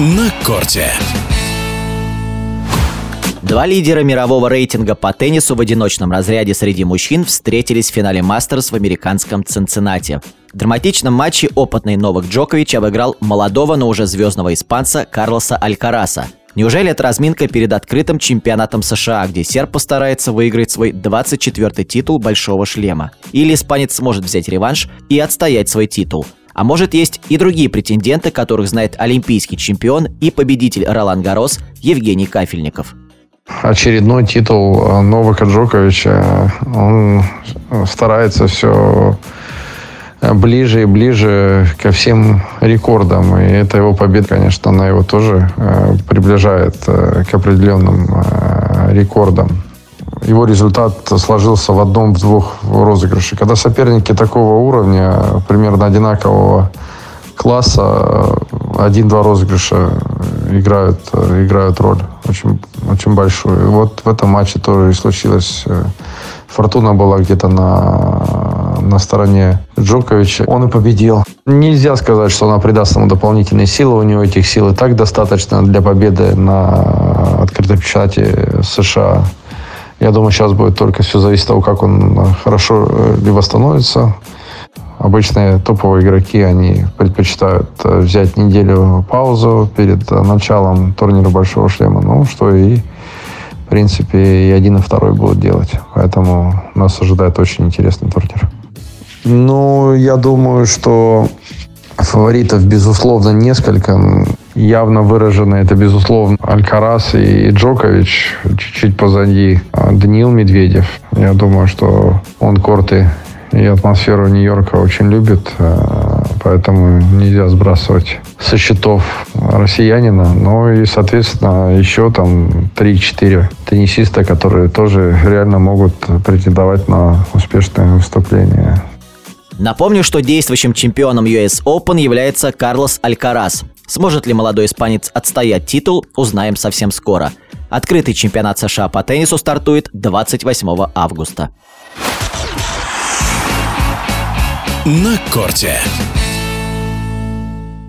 на корте. Два лидера мирового рейтинга по теннису в одиночном разряде среди мужчин встретились в финале Мастерс в американском Цинциннате. В драматичном матче опытный Новак Джокович обыграл молодого, но уже звездного испанца Карлоса Алькараса. Неужели это разминка перед открытым чемпионатом США, где серб постарается выиграть свой 24-й титул «Большого шлема»? Или испанец сможет взять реванш и отстоять свой титул? А может есть и другие претенденты, которых знает олимпийский чемпион и победитель Ролан Гарос Евгений Кафельников. Очередной титул Новака Джоковича. Он старается все ближе и ближе ко всем рекордам. И эта его победа, конечно, она его тоже э, приближает э, к определенным э, рекордам его результат сложился в одном-двух розыгрышах. Когда соперники такого уровня, примерно одинакового класса, один-два розыгрыша играют, играют роль очень, очень большую. И вот в этом матче тоже и случилось. Фортуна была где-то на, на стороне Джоковича. Он и победил. Нельзя сказать, что она придаст ему дополнительные силы. У него этих сил и так достаточно для победы на открытом чемпионате США. Я думаю, сейчас будет только все зависеть от того, как он э, хорошо э, ли восстановится. Обычные топовые игроки, они предпочитают э, взять неделю паузу перед началом турнира Большого Шлема. Ну, что и, в принципе, и один, и второй будут делать. Поэтому нас ожидает очень интересный турнир. Ну, я думаю, что фаворитов, безусловно, несколько явно выражены. Это, безусловно, Алькарас и Джокович. Чуть-чуть позади а, Даниил Медведев. Я думаю, что он корты и атмосферу Нью-Йорка очень любит, а, поэтому нельзя сбрасывать со счетов россиянина. Ну и, соответственно, еще там 3-4 теннисиста, которые тоже реально могут претендовать на успешное выступление. Напомню, что действующим чемпионом US Open является Карлос Алькарас. Сможет ли молодой испанец отстоять титул, узнаем совсем скоро. Открытый чемпионат США по теннису стартует 28 августа. На корте.